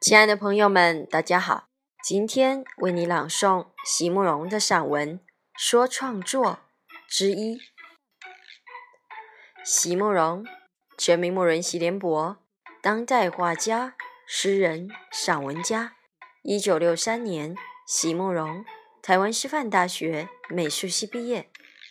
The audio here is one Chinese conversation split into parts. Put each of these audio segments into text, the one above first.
亲爱的朋友们，大家好！今天为你朗诵席慕容的散文《说创作之一》。席慕容，全名慕容席联博，当代画家、诗人、散文家。一九六三年，席慕容台湾师范大学美术系毕业。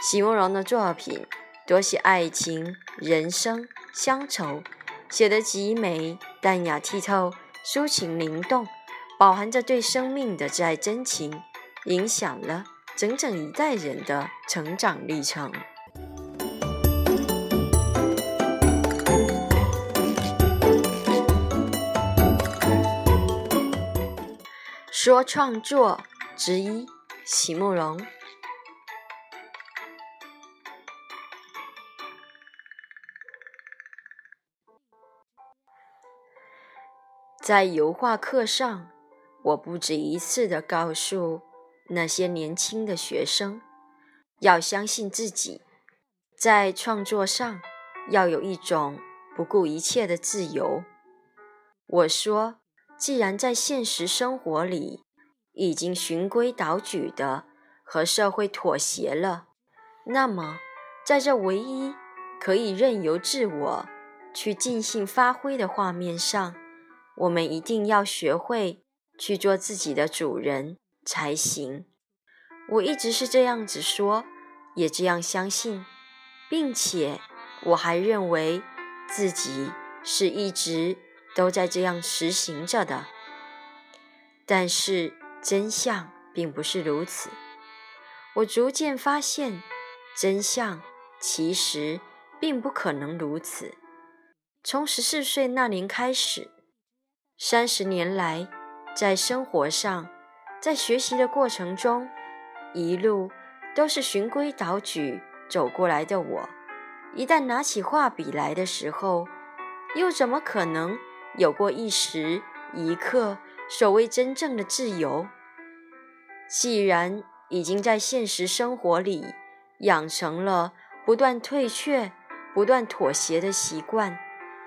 席慕容的作品多写爱情、人生、乡愁，写得极美、淡雅剔透、抒情灵动，饱含着对生命的挚爱真情，影响了整整一代人的成长历程。说创作之一，席慕容。在油画课上，我不止一次地告诉那些年轻的学生，要相信自己，在创作上要有一种不顾一切的自由。我说，既然在现实生活里已经循规蹈矩的和社会妥协了，那么在这唯一可以任由自我去尽兴发挥的画面上，我们一定要学会去做自己的主人才行。我一直是这样子说，也这样相信，并且我还认为自己是一直都在这样实行着的。但是真相并不是如此。我逐渐发现，真相其实并不可能如此。从十四岁那年开始。三十年来，在生活上，在学习的过程中，一路都是循规蹈矩走过来的我，一旦拿起画笔来的时候，又怎么可能有过一时一刻所谓真正的自由？既然已经在现实生活里养成了不断退却、不断妥协的习惯，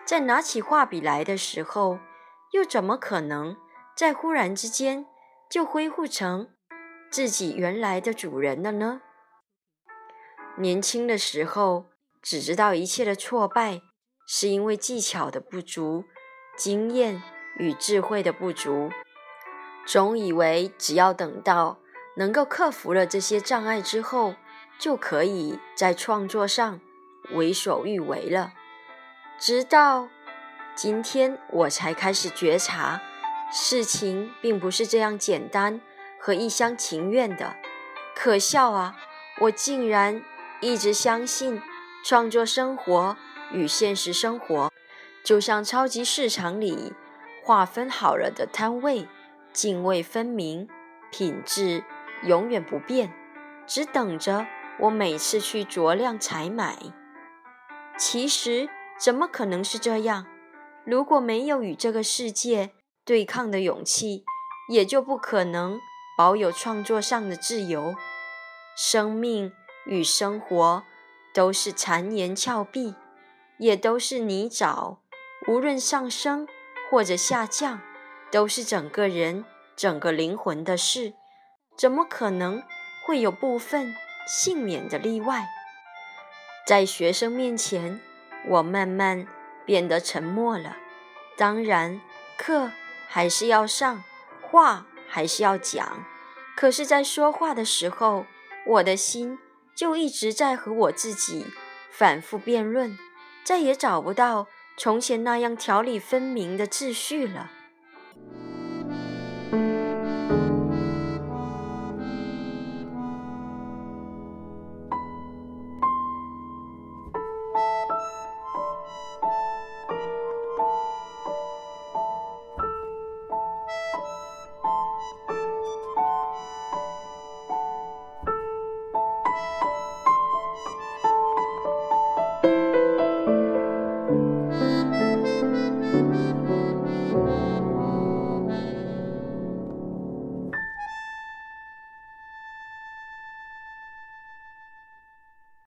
在拿起画笔来的时候，又怎么可能在忽然之间就恢复成自己原来的主人了呢？年轻的时候只知道一切的挫败是因为技巧的不足、经验与智慧的不足，总以为只要等到能够克服了这些障碍之后，就可以在创作上为所欲为了，直到。今天我才开始觉察，事情并不是这样简单和一厢情愿的。可笑啊！我竟然一直相信，创作生活与现实生活就像超级市场里划分好了的摊位，泾渭分明，品质永远不变，只等着我每次去酌量采买。其实，怎么可能是这样？如果没有与这个世界对抗的勇气，也就不可能保有创作上的自由。生命与生活都是残岩峭壁，也都是泥沼，无论上升或者下降，都是整个人、整个灵魂的事。怎么可能会有部分幸免的例外？在学生面前，我慢慢。变得沉默了。当然，课还是要上，话还是要讲。可是，在说话的时候，我的心就一直在和我自己反复辩论，再也找不到从前那样条理分明的秩序了。